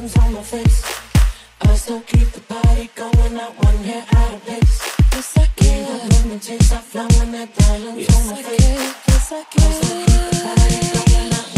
on my face. I still keep the party going, not one hair out of place. Yes, I can. The got limitations, I'm flowing that diamonds yes, on my I face. Can. Yes, I can. I still keep the party going, not